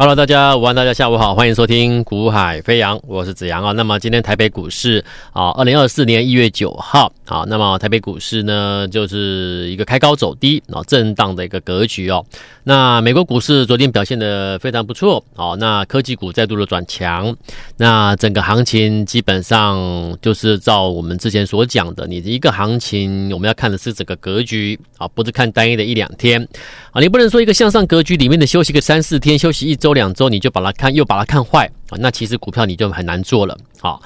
Hello，大家午安，大家下午好，欢迎收听股海飞扬，我是子阳啊。那么今天台北股市啊，二零二四年一月九号啊，那么台北股市呢，就是一个开高走低啊，震荡的一个格局哦。那美国股市昨天表现的非常不错哦，那科技股再度的转强，那整个行情基本上就是照我们之前所讲的，你的一个行情我们要看的是整个格局啊，不是看单一的一两天啊，你不能说一个向上格局里面的休息个三四天，休息一周。两周你就把它看，又把它看坏啊，那其实股票你就很难做了啊。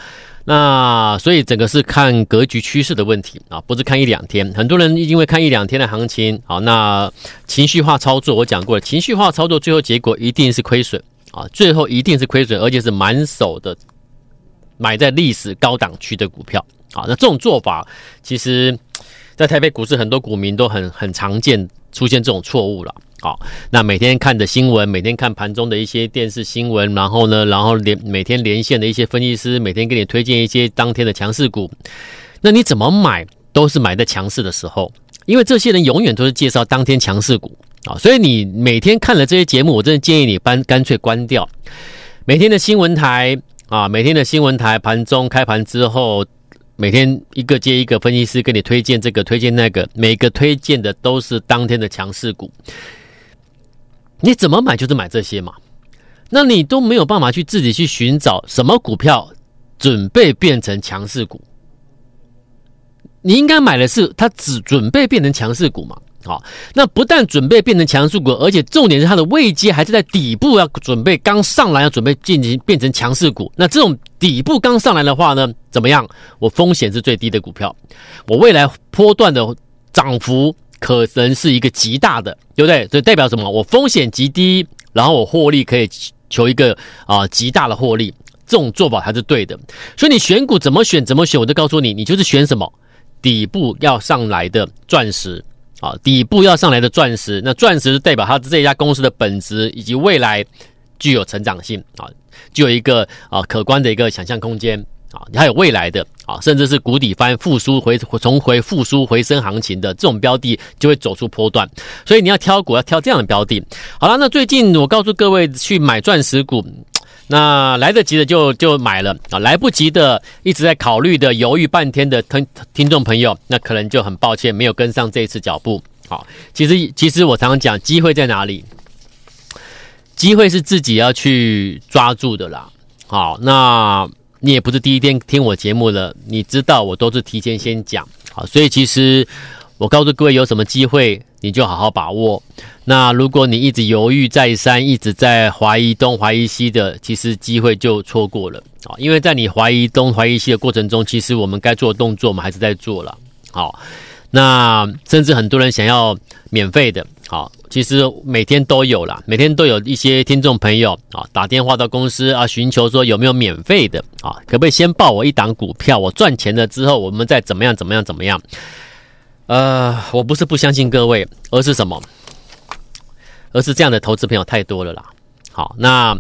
那所以整个是看格局趋势的问题啊，不是看一两天。很多人因为看一两天的行情啊，那情绪化操作，我讲过了，情绪化操作最后结果一定是亏损啊，最后一定是亏损，而且是满手的买在历史高档区的股票啊。那这种做法，其实在台北股市很多股民都很很常见出现这种错误了。好，那每天看的新闻，每天看盘中的一些电视新闻，然后呢，然后连每天连线的一些分析师，每天给你推荐一些当天的强势股，那你怎么买都是买在强势的时候，因为这些人永远都是介绍当天强势股啊，所以你每天看了这些节目，我真的建议你搬干脆关掉每天的新闻台啊，每天的新闻台盘中开盘之后，每天一个接一个分析师给你推荐这个推荐那个，每个推荐的都是当天的强势股。你怎么买就是买这些嘛，那你都没有办法去自己去寻找什么股票准备变成强势股。你应该买的是它只准备变成强势股嘛？好，那不但准备变成强势股，而且重点是它的位阶还是在底部，要准备刚上来要准备进行变成强势股。那这种底部刚上来的话呢，怎么样？我风险是最低的股票，我未来波段的涨幅。可能是一个极大的，对不对？这代表什么？我风险极低，然后我获利可以求一个啊、极大的获利，这种做法才是对的。所以你选股怎么选？怎么选？我都告诉你，你就是选什么底部要上来的钻石啊，底部要上来的钻石。那钻石代表它这家公司的本质以及未来具有成长性啊，具有一个啊可观的一个想象空间。啊，你还有未来的啊，甚至是谷底翻复苏回重回复苏回升行情的这种标的，就会走出波段。所以你要挑股，要挑这样的标的。好了，那最近我告诉各位去买钻石股，那来得及的就就买了啊，来不及的一直在考虑的犹豫半天的听听众朋友，那可能就很抱歉没有跟上这一次脚步。好，其实其实我常常讲，机会在哪里？机会是自己要去抓住的啦。好，那。你也不是第一天听我节目了，你知道我都是提前先讲，好，所以其实我告诉各位有什么机会，你就好好把握。那如果你一直犹豫再三，一直在怀疑东怀疑西的，其实机会就错过了啊！因为在你怀疑东怀疑西的过程中，其实我们该做的动作，我们还是在做了。好，那甚至很多人想要免费的，好。其实每天都有啦，每天都有一些听众朋友啊打电话到公司啊，寻求说有没有免费的啊，可不可以先报我一档股票，我赚钱了之后，我们再怎么样怎么样怎么样？呃，我不是不相信各位，而是什么？而是这样的投资朋友太多了啦。好，那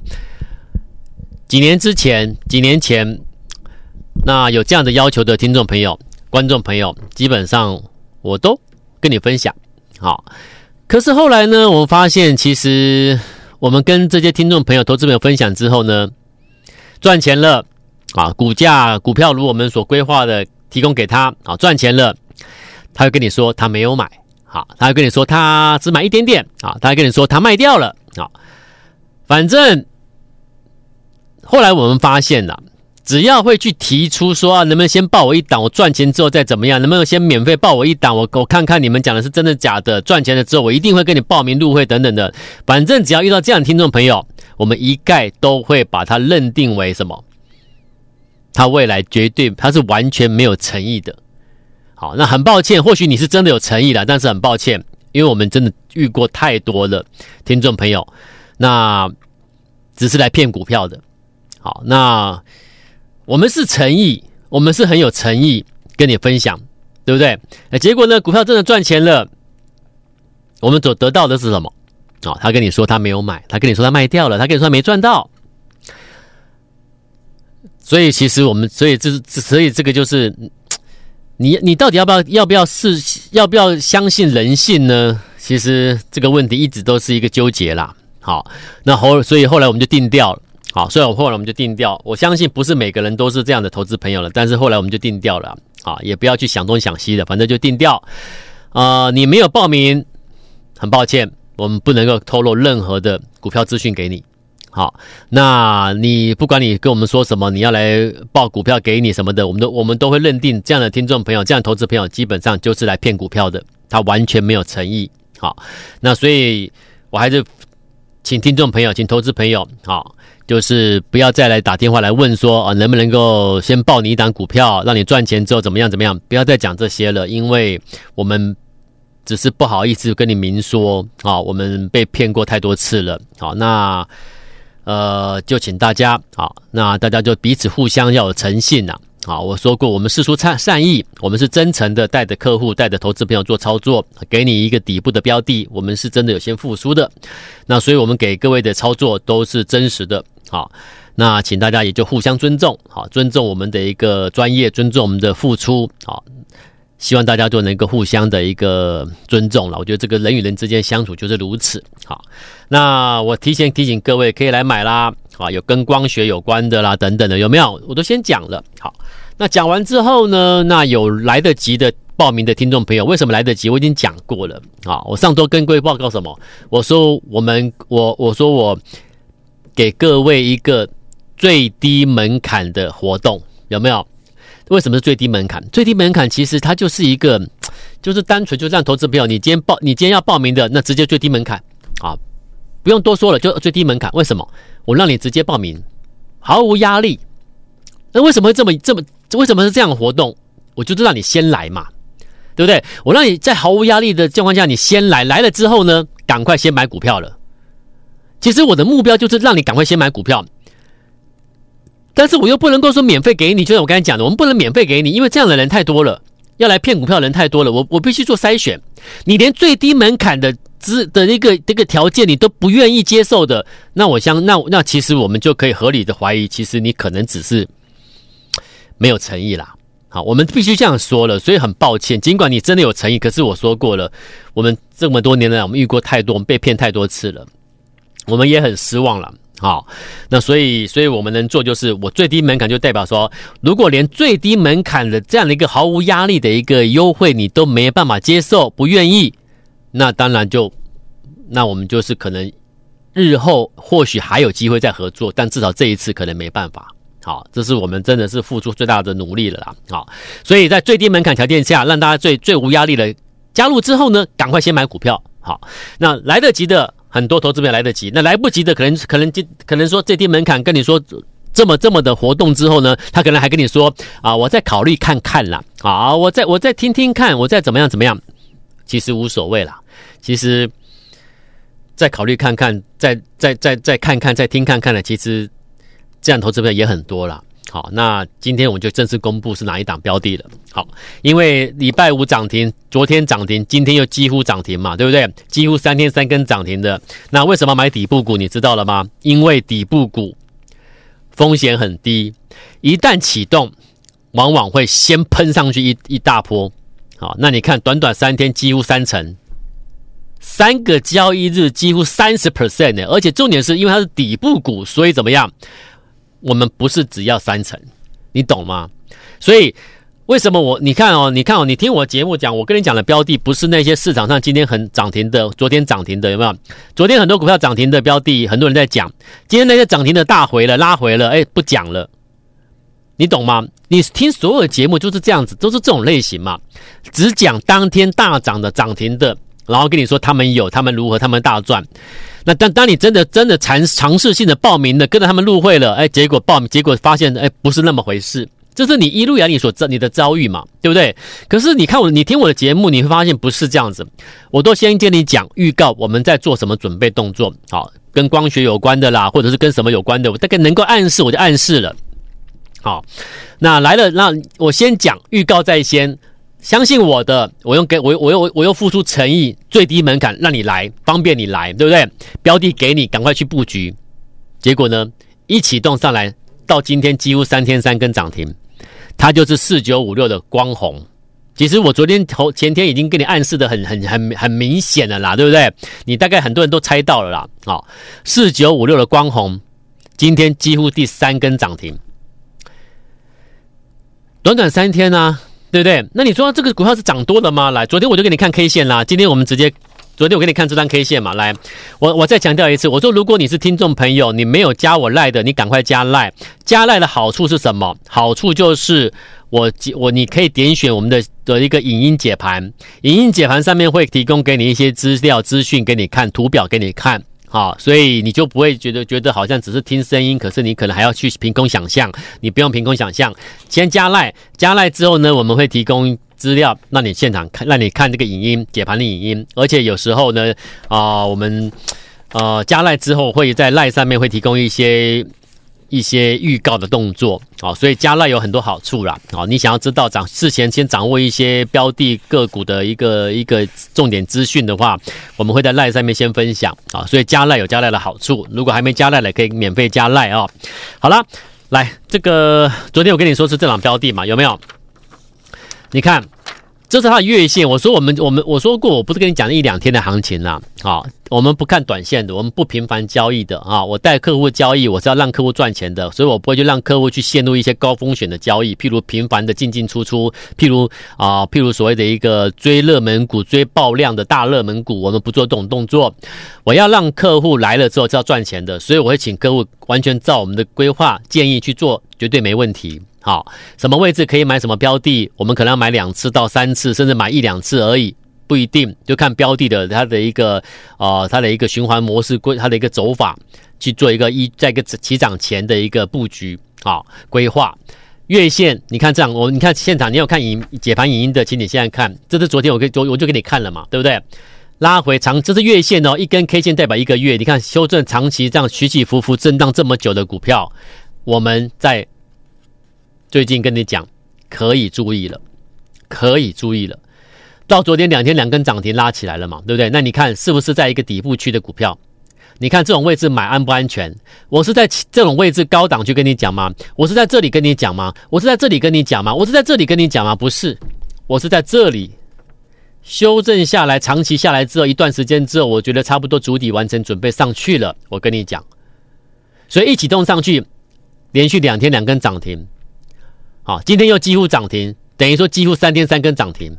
几年之前，几年前，那有这样的要求的听众朋友、观众朋友，基本上我都跟你分享。好。可是后来呢，我们发现其实我们跟这些听众朋友、投资朋友分享之后呢，赚钱了啊，股价股票如我们所规划的提供给他啊，赚钱了，他会跟你说他没有买，好，他会跟你说他只买一点点啊，他会跟你说他卖掉了啊，反正后来我们发现了。只要会去提出说啊，能不能先报我一档，我赚钱之后再怎么样？能不能先免费报我一档？我我看看你们讲的是真的假的？赚钱了之后，我一定会跟你报名入会等等的。反正只要遇到这样的听众朋友，我们一概都会把他认定为什么？他未来绝对他是完全没有诚意的。好，那很抱歉，或许你是真的有诚意的，但是很抱歉，因为我们真的遇过太多了听众朋友，那只是来骗股票的。好，那。我们是诚意，我们是很有诚意跟你分享，对不对？哎，结果呢，股票真的赚钱了，我们所得到的是什么？哦，他跟你说他没有买，他跟你说他卖掉了，他跟你说他没赚到。所以其实我们，所以这是，所以这个就是，你你到底要不要要不要试，要不要相信人性呢？其实这个问题一直都是一个纠结啦。好，那后所以后来我们就定调了。好，所以我后来我们就定掉。我相信不是每个人都是这样的投资朋友了，但是后来我们就定掉了。啊，也不要去想东想西的，反正就定掉。啊、你没有报名，很抱歉，我们不能够透露任何的股票资讯给你。好，那你不管你跟我们说什么，你要来报股票给你什么的，我们都我们都会认定这样的听众朋友，这样的投资朋友基本上就是来骗股票的，他完全没有诚意。好，那所以我还是请听众朋友，请投资朋友，好。就是不要再来打电话来问说啊，能不能够先报你一档股票，让你赚钱之后怎么样怎么样？不要再讲这些了，因为我们只是不好意思跟你明说啊，我们被骗过太多次了。好，那呃，就请大家好，那大家就彼此互相要有诚信呐。好，我说过，我们是出善善意，我们是真诚的，带着客户、带着投资朋友做操作，给你一个底部的标的，我们是真的有先付出的。那所以，我们给各位的操作都是真实的。好，那请大家也就互相尊重，好，尊重我们的一个专业，尊重我们的付出，好，希望大家都能够互相的一个尊重了。我觉得这个人与人之间相处就是如此。好，那我提前提醒各位，可以来买啦。啊，有跟光学有关的啦，等等的，有没有？我都先讲了。好，那讲完之后呢，那有来得及的报名的听众朋友，为什么来得及？我已经讲过了。啊，我上周跟各位报告什么？我说我们，我我说我给各位一个最低门槛的活动，有没有？为什么是最低门槛？最低门槛其实它就是一个，就是单纯就让投资朋友，你今天报，你今天要报名的，那直接最低门槛啊。不用多说了，就最低门槛。为什么？我让你直接报名，毫无压力。那为什么会这么这么？为什么是这样的活动？我就是让你先来嘛，对不对？我让你在毫无压力的情况下，你先来，来了之后呢，赶快先买股票了。其实我的目标就是让你赶快先买股票，但是我又不能够说免费给你。就像我刚才讲的，我们不能免费给你，因为这样的人太多了，要来骗股票的人太多了。我我必须做筛选，你连最低门槛的。资的一个这个条件你都不愿意接受的，那我想那那其实我们就可以合理的怀疑，其实你可能只是没有诚意啦。好，我们必须这样说了，所以很抱歉，尽管你真的有诚意，可是我说过了，我们这么多年来我们遇过太多，我们被骗太多次了，我们也很失望了。好，那所以所以我们能做就是我最低门槛就代表说，如果连最低门槛的这样的一个毫无压力的一个优惠你都没办法接受，不愿意。那当然就，那我们就是可能日后或许还有机会再合作，但至少这一次可能没办法。好，这是我们真的是付出最大的努力了啦。好，所以在最低门槛条件下，让大家最最无压力的加入之后呢，赶快先买股票。好，那来得及的很多投资朋友来得及，那来不及的可能可能就可能说最低门槛跟你说这么这么的活动之后呢，他可能还跟你说啊，我再考虑看看啦，啊，我再我再听听看，我再怎么样怎么样，其实无所谓啦。其实，再考虑看看，再再再再看看，再听看看的，其实这样投资票也很多了。好，那今天我们就正式公布是哪一档标的了。好，因为礼拜五涨停，昨天涨停，今天又几乎涨停嘛，对不对？几乎三天三根涨停的。那为什么买底部股？你知道了吗？因为底部股风险很低，一旦启动，往往会先喷上去一一大波。好，那你看短短三天，几乎三成。三个交易日几乎三十 percent 呢，而且重点是因为它是底部股，所以怎么样？我们不是只要三成，你懂吗？所以为什么我你看哦，你看哦，你听我节目讲，我跟你讲的标的不是那些市场上今天很涨停的，昨天涨停的有没有？昨天很多股票涨停的标的，很多人在讲，今天那些涨停的大回了，拉回了，哎，不讲了，你懂吗？你听所有的节目就是这样子，都是这种类型嘛，只讲当天大涨的涨停的。然后跟你说他们有，他们如何，他们大赚。那当当你真的真的尝尝试性的报名了，跟着他们入会了，哎，结果报名结果发现，哎，不是那么回事。这是你一路以来你所遭你的遭遇嘛，对不对？可是你看我，你听我的节目，你会发现不是这样子。我都先跟你讲预告，我们在做什么准备动作。好，跟光学有关的啦，或者是跟什么有关的，我大概能够暗示，我就暗示了。好，那来了，那我先讲预告在先。相信我的，我用给我我又我又付出诚意，最低门槛让你来，方便你来，对不对？标的给你，赶快去布局。结果呢，一启动上来，到今天几乎三天三根涨停，它就是四九五六的光弘。其实我昨天头前天已经跟你暗示的很很很很明显了啦，对不对？你大概很多人都猜到了啦。好，四九五六的光弘，今天几乎第三根涨停，短短三天呢、对不对？那你说这个股票是涨多了吗？来，昨天我就给你看 K 线啦，今天我们直接。昨天我给你看这张 K 线嘛，来，我我再强调一次，我说如果你是听众朋友，你没有加我赖的，你赶快加赖。加赖的好处是什么？好处就是我我你可以点选我们的的一个影音解盘，影音解盘上面会提供给你一些资料资讯给你看，图表给你看，好，所以你就不会觉得觉得好像只是听声音，可是你可能还要去凭空想象，你不用凭空想象，先加赖，加赖之后呢，我们会提供。资料让你现场看，让你看这个影音解盘的影音，而且有时候呢，啊、我们呃加赖之后会在赖上面会提供一些一些预告的动作，哦，所以加赖有很多好处啦，啊、哦，你想要知道掌事前先掌握一些标的个股的一个一个重点资讯的话，我们会在赖上面先分享啊、所以加赖有加赖的好处，如果还没加赖的可以免费加赖哦。好了，来这个昨天我跟你说是这档标的嘛，有没有？你看。这是它的月线。我说我们我们我说过，我不是跟你讲一两天的行情啦。好，我们不看短线的，我们不频繁交易的啊。我带客户交易，我是要让客户赚钱的，所以我不会去让客户去陷入一些高风险的交易，譬如频繁的进进出出，譬如啊，譬如所谓的一个追热门股、追爆量的大热门股，我们不做这种动作。我要让客户来了之后是要赚钱的，所以我会请客户完全照我们的规划建议去做，绝对没问题。好，什么位置可以买什么标的？我们可能要买两次到三次，甚至买一两次而已，不一定，就看标的的它的一个呃它的一个循环模式规，它的一个走法去做一个一在一个起涨前的一个布局啊规划。月线，你看这样，我你看现场，你有看影解盘影音的，请你现在看，这是昨天我给昨我就给你看了嘛，对不对？拉回长，这是月线哦，一根 K 线代表一个月，你看修正长期这样起起伏伏震荡这么久的股票，我们在。最近跟你讲，可以注意了，可以注意了。到昨天两天两根涨停拉起来了嘛，对不对？那你看是不是在一个底部区的股票？你看这种位置买安不安全？我是在这种位置高档去跟你讲吗？我是在这里跟你讲吗？我是在这里跟你讲吗？我是在这里跟你讲吗？不是，我是在这里修正下来，长期下来之后一段时间之后，我觉得差不多筑底完成，准备上去了。我跟你讲，所以一启动上去，连续两天两根涨停。好，今天又几乎涨停，等于说几乎三天三根涨停，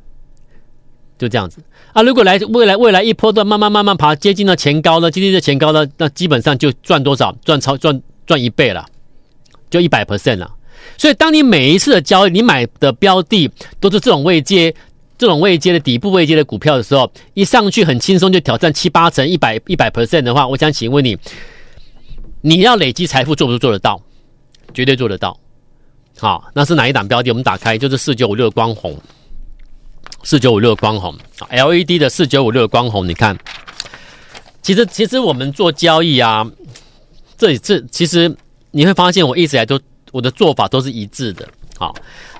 就这样子啊。如果来未来未来一波段慢慢慢慢爬，接近到前高了，接近了前高了，那基本上就赚多少？赚超赚赚一倍了，就一百 percent 了。所以，当你每一次的交易，你买的标的都是这种位阶、这种位阶的底部位阶的股票的时候，一上去很轻松就挑战七八成、一百一百 percent 的话，我想请问你，你要累积财富做不做得到？绝对做得到。好，那是哪一档标的？我们打开就是四九五六的光红，四九五六的光弘，LED 的四九五六的光红。你看，其实其实我们做交易啊，这这其实你会发现，我一直来都我的做法都是一致的。好，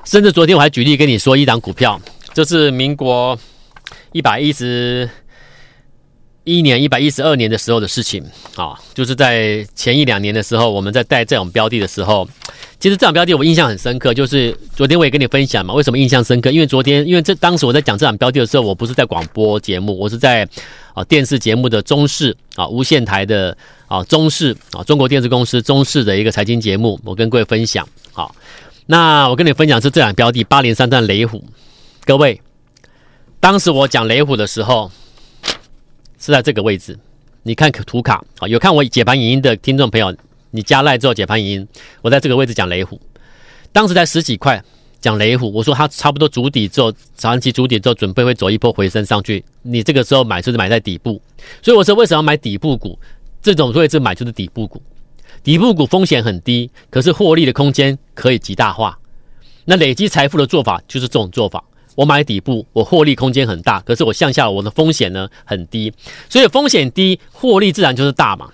甚至昨天我还举例跟你说，一档股票，这是民国一百一十一年、一百一十二年的时候的事情。啊，就是在前一两年的时候，我们在带这种标的的时候。其实这场标的我印象很深刻，就是昨天我也跟你分享嘛。为什么印象深刻？因为昨天，因为这当时我在讲这场标的的时候，我不是在广播节目，我是在啊电视节目的中视啊无线台的啊中视啊中国电视公司中视的一个财经节目，我跟各位分享。好，那我跟你分享是这场标的八零三三雷虎。各位，当时我讲雷虎的时候是在这个位置，你看图卡啊，有看我解盘影音的听众朋友。你加赖之后解盘影音，我在这个位置讲雷虎，当时在十几块讲雷虎，我说它差不多筑底之后，长期筑底之后准备会走一波回升上去，你这个时候买就是买在底部，所以我说为什么要买底部股？这种位置买就是底部股，底部股风险很低，可是获利的空间可以极大化。那累积财富的做法就是这种做法，我买底部，我获利空间很大，可是我向下我的风险呢很低，所以风险低，获利自然就是大嘛。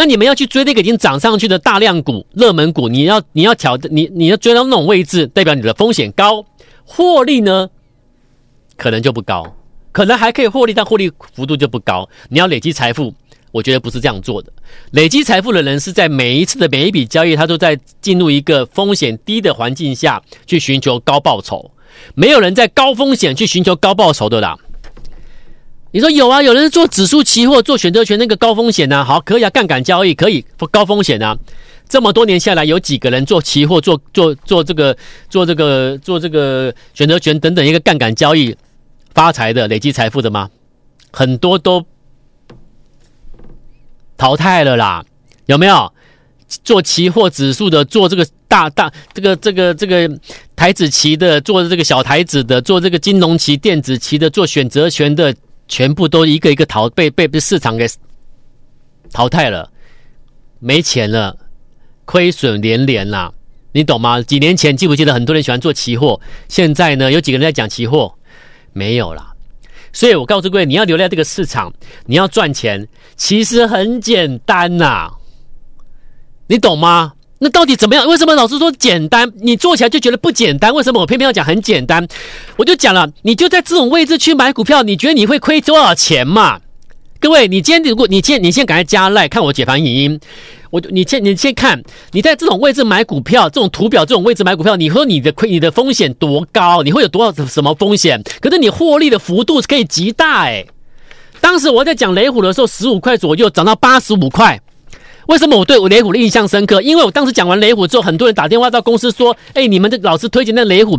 那你们要去追那个已经涨上去的大量股、热门股，你要你要挑你你要追到那种位置，代表你的风险高，获利呢可能就不高，可能还可以获利，但获利幅度就不高。你要累积财富，我觉得不是这样做的。累积财富的人是在每一次的每一笔交易，他都在进入一个风险低的环境下去寻求高报酬。没有人在高风险去寻求高报酬的啦。你说有啊？有人做指数期货、做选择权那个高风险呢？好，可以啊，杠杆交易可以，高风险啊。这么多年下来，有几个人做期货、做做做这个、做这个、做这个选择权等等一个杠杆交易发财的、累积财富的吗？很多都淘汰了啦，有没有？做期货指数的，做这个大大这个这个这个台子期的，做这个小台子的，做这个金融期、电子期的，做选择权的，全部都一个一个淘被被市场给淘汰了，没钱了，亏损连连啦，你懂吗？几年前记不记得很多人喜欢做期货？现在呢，有几个人在讲期货？没有啦。所以我告诉各位，你要留在这个市场，你要赚钱，其实很简单呐、你懂吗？那到底怎么样？为什么老师说简单？你做起来就觉得不简单？为什么我偏偏要讲很简单？我就讲了，你就在这种位置去买股票，你觉得你会亏多少钱嘛？各位，你今天如果你先你先赶快加赖看我解盘影音，我你先你先看你在这种位置买股票，这种图表这种位置买股票，你说你的亏你的风险多高？你会有多少什么风险？可是你获利的幅度是可以极大哎。当时我在讲雷虎的时候，十五块左右涨到八十五块。为什么我对我雷虎的印象深刻？因为我当时讲完雷虎之后，很多人打电话到公司说：“哎，你们的老师推荐那雷虎，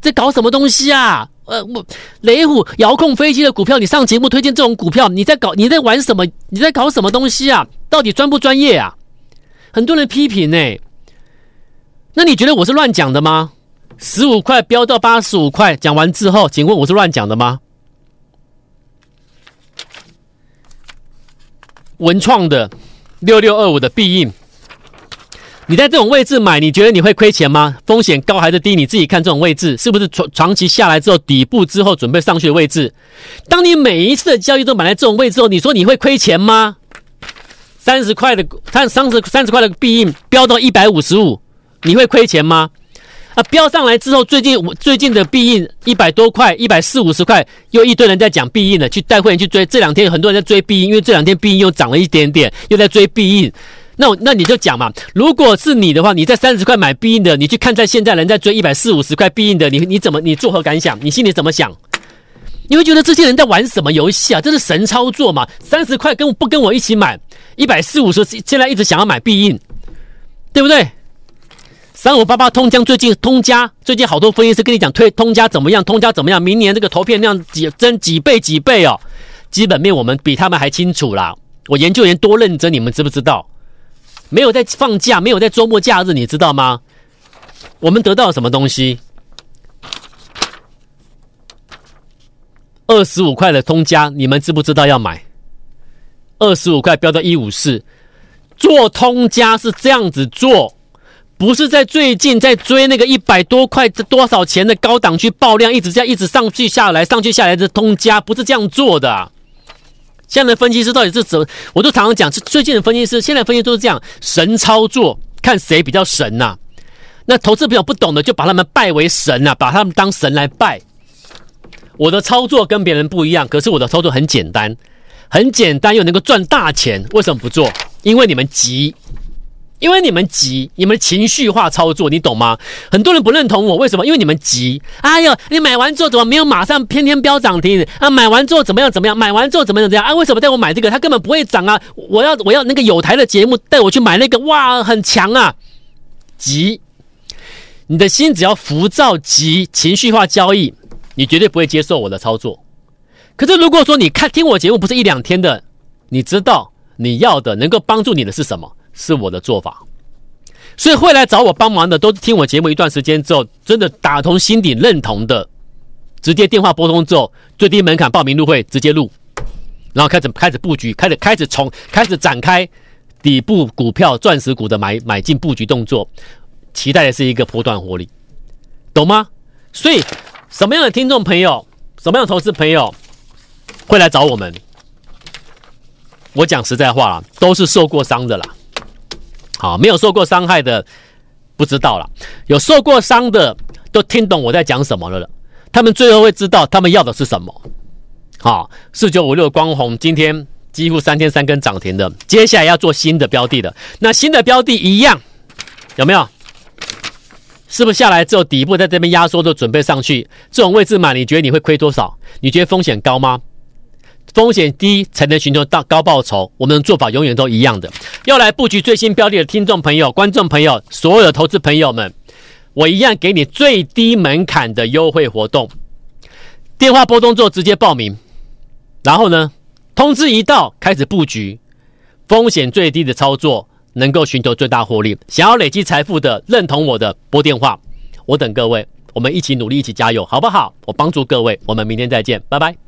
在搞什么东西啊？呃，我雷虎遥控飞机的股票，你上节目推荐这种股票，你在搞你在玩什么？你在搞什么东西啊？到底专不专业啊？”很多人批评呢。那你觉得我是乱讲的吗？十五块飙到八十五块，讲完之后，请问我是乱讲的吗？文创的。六六二五的必应，你在这种位置买，你觉得你会亏钱吗？风险高还是低？你自己看这种位置是不是长长期下来之后底部之后准备上去的位置？当你每一次的交易都买在这种位置后，你说你会亏钱吗？三十块的三三十三十块的币印飙到一百五十五，你会亏钱吗？啊，飙上来之后，最近最近的必应一百多块，一百四五十块，又一堆人在讲必应了，去带会员去追。这两天很多人在追必应，因为这两天必应又涨了一点点，又在追必应。那那你就讲嘛，如果是你的话，你在三十块买必应的，你去看在现在人在追一百四五十块必应的，你你怎么你作何感想？你心里怎么想？你会觉得这些人在玩什么游戏啊？这是神操作嘛？三十块跟不跟我一起买一百四五十，现在一直想要买必应，对不对？三五八八通江最近通家最近好多分析师跟你讲推通家怎么样，通家怎么样？明年这个投片量几增几倍几倍哦？基本面我们比他们还清楚啦。我研究员多认真，你们知不知道？没有在放假，没有在周末假日，你知道吗？我们得到什么东西？二十五块的通家，你们知不知道要买？二十五块飙到一五四，做通家是这样子做。不是在最近在追那个一百多块这多少钱的高档区爆量，一直这样一直上去下来，上去下来的通家不是这样做的。现在的分析师到底是怎？我都常常讲，是最近的分析师，现在分析都是这样神操作，看谁比较神呐。那投资朋友不懂的，就把他们拜为神呐，把他们当神来拜。我的操作跟别人不一样，可是我的操作很简单，很简单又能够赚大钱。为什么不做？因为你们急。因为你们急，你们情绪化操作，你懂吗？很多人不认同我，为什么？因为你们急。哎呦，你买完之后怎么没有马上天天飙涨停啊？买完之后怎么样？怎么样？买完之后怎么样？怎么样？啊？为什么带我买这个？它根本不会涨啊！我要我要那个有台的节目带我去买那个，哇，很强啊！急，你的心只要浮躁急，情绪化交易，你绝对不会接受我的操作。可是如果说你看听我节目不是一两天的，你知道你要的能够帮助你的是什么？是我的做法，所以会来找我帮忙的，都是听我节目一段时间之后，真的打从心底认同的，直接电话拨通之后，最低门槛报名入会，直接入，然后开始开始布局，开始开始从开始展开底部股票钻石股的买买进布局动作，期待的是一个波段获利，懂吗？所以什么样的听众朋友，什么样的投资朋友会来找我们？我讲实在话啦，都是受过伤的啦。好，没有受过伤害的不知道了，有受过伤的都听懂我在讲什么了了。他们最后会知道他们要的是什么。好，四九五六光红今天几乎三天三根涨停的，接下来要做新的标的的。那新的标的一样有没有？是不是下来之后底部在这边压缩就准备上去？这种位置买，你觉得你会亏多少？你觉得风险高吗？风险低才能寻求到高报酬，我们的做法永远都一样的。要来布局最新标的的听众朋友、观众朋友、所有的投资朋友们，我一样给你最低门槛的优惠活动。电话拨通之后直接报名，然后呢，通知一到开始布局，风险最低的操作，能够寻求最大获利。想要累积财富的，认同我的拨电话，我等各位，我们一起努力，一起加油，好不好？我帮助各位，我们明天再见，拜拜。